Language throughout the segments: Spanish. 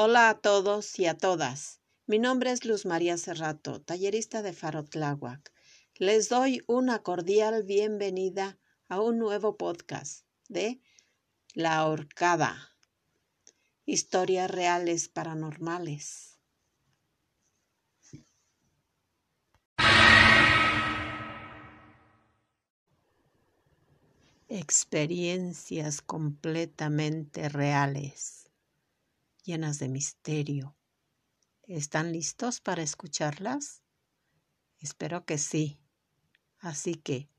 Hola a todos y a todas. Mi nombre es Luz María Cerrato, tallerista de Faro Tláhuac. Les doy una cordial bienvenida a un nuevo podcast de La Horcada. Historias reales paranormales. Experiencias completamente reales, llenas de misterio. ¿Están listos para escucharlas? Espero que sí. Así que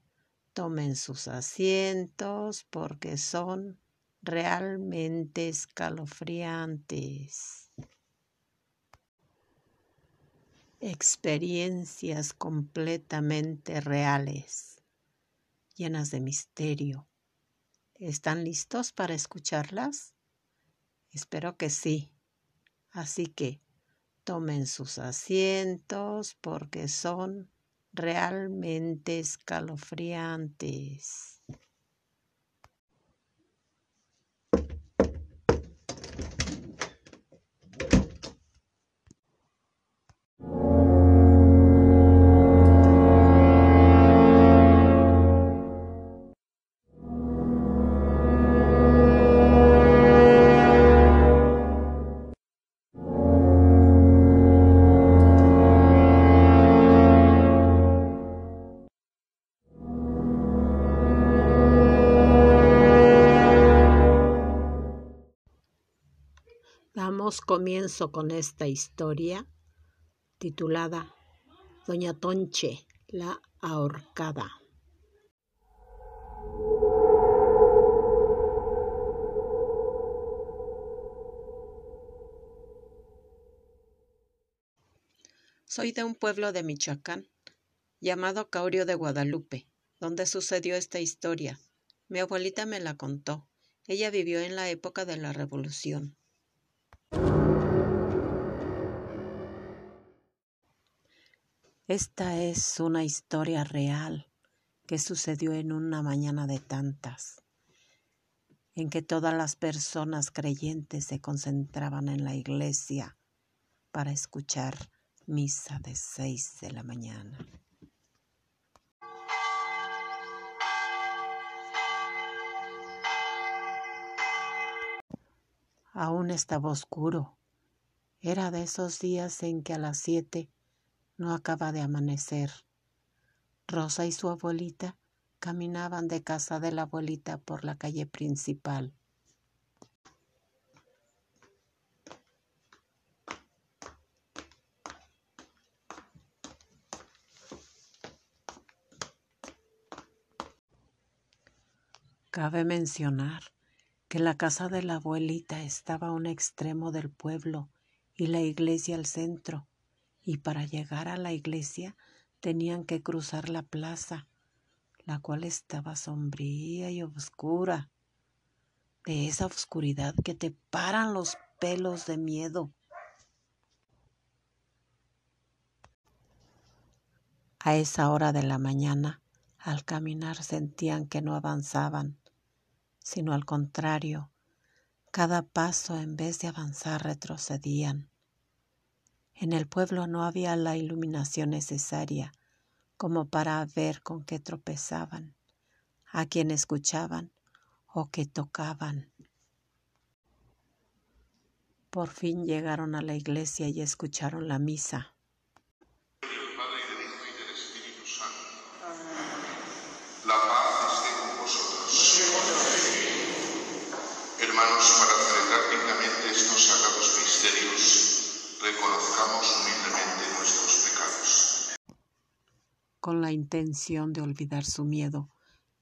tomen sus asientos porque son realmente escalofriantes. Experiencias completamente reales, llenas de misterio. ¿Están listos para escucharlas? Espero que sí. Así que tomen sus asientos porque son realmente escalofriantes. Comienzo con esta historia titulada Doña Tonche, la ahorcada. Soy de un pueblo de Michoacán llamado Caurio de Guadalupe, donde sucedió esta historia. Mi abuelita me la contó. Ella vivió en la época de la Revolución. Esta es una historia real que sucedió en una mañana de tantas, en que todas las personas creyentes se concentraban en la iglesia para escuchar misa de seis de la mañana. Aún estaba oscuro. Era de esos días en que a las siete no acaba de amanecer. Rosa y su abuelita caminaban de casa de la abuelita por la calle principal. Cabe mencionar que la casa de la abuelita estaba a un extremo del pueblo y la iglesia al centro, y para llegar a la iglesia tenían que cruzar la plaza, la cual estaba sombría y oscura, de esa oscuridad que te paran los pelos de miedo. A esa hora de la mañana, al caminar sentían que no avanzaban, sino al contrario, cada paso en vez de avanzar retrocedían. En el pueblo no había la iluminación necesaria como para ver con qué tropezaban, a quién escuchaban o qué tocaban. Por fin llegaron a la iglesia y escucharon la misa. Con la intención de olvidar su miedo,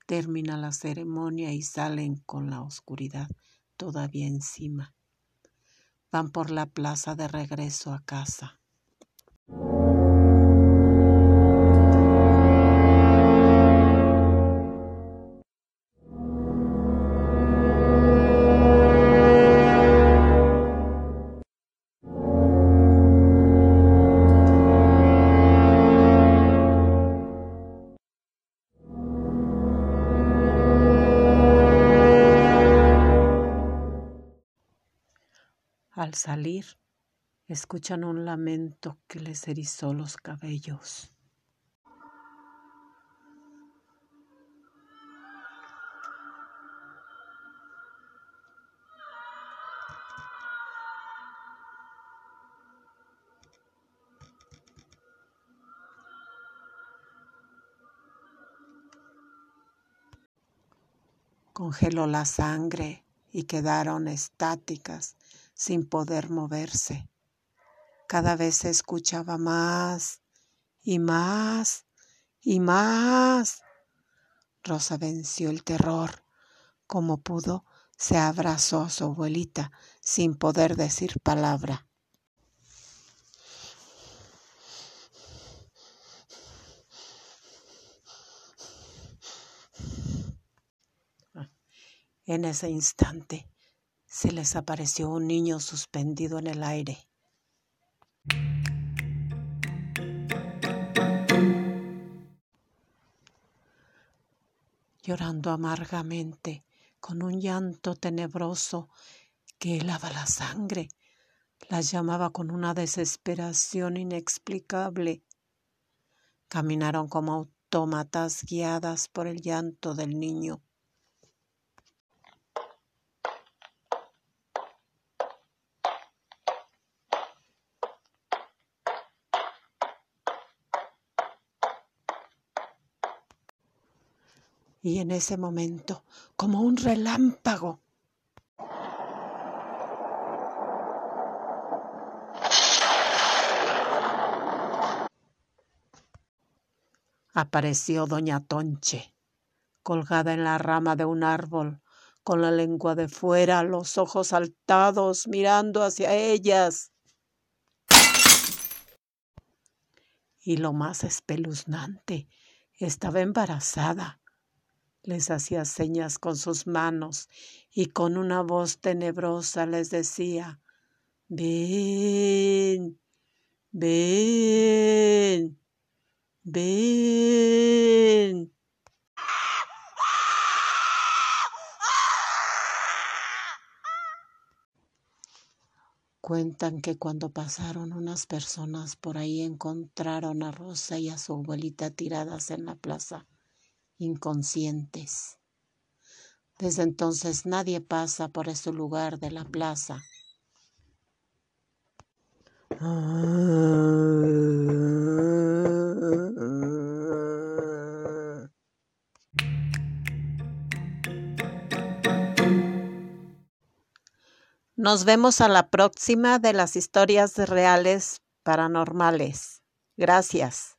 termina la ceremonia y salen con la oscuridad todavía encima. Van por la plaza de regreso a casa. Al salir, escuchan un lamento que les erizó los cabellos. Congeló la sangre y quedaron estáticas sin poder moverse. Cada vez se escuchaba más y más y más. Rosa venció el terror. Como pudo, se abrazó a su abuelita sin poder decir palabra. En ese instante se les apareció un niño suspendido en el aire. Llorando amargamente, con un llanto tenebroso que helaba la sangre, las llamaba con una desesperación inexplicable. Caminaron como autómatas guiadas por el llanto del niño. Y en ese momento, como un relámpago, apareció doña Tonche, colgada en la rama de un árbol, con la lengua de fuera, los ojos saltados, mirando hacia ellas. Y lo más espeluznante, estaba embarazada les hacía señas con sus manos y con una voz tenebrosa les decía, ven, ven, ven. Cuentan que cuando pasaron unas personas por ahí encontraron a Rosa y a su abuelita tiradas en la plaza inconscientes. Desde entonces nadie pasa por ese lugar de la plaza. Nos vemos a la próxima de las historias reales paranormales. Gracias.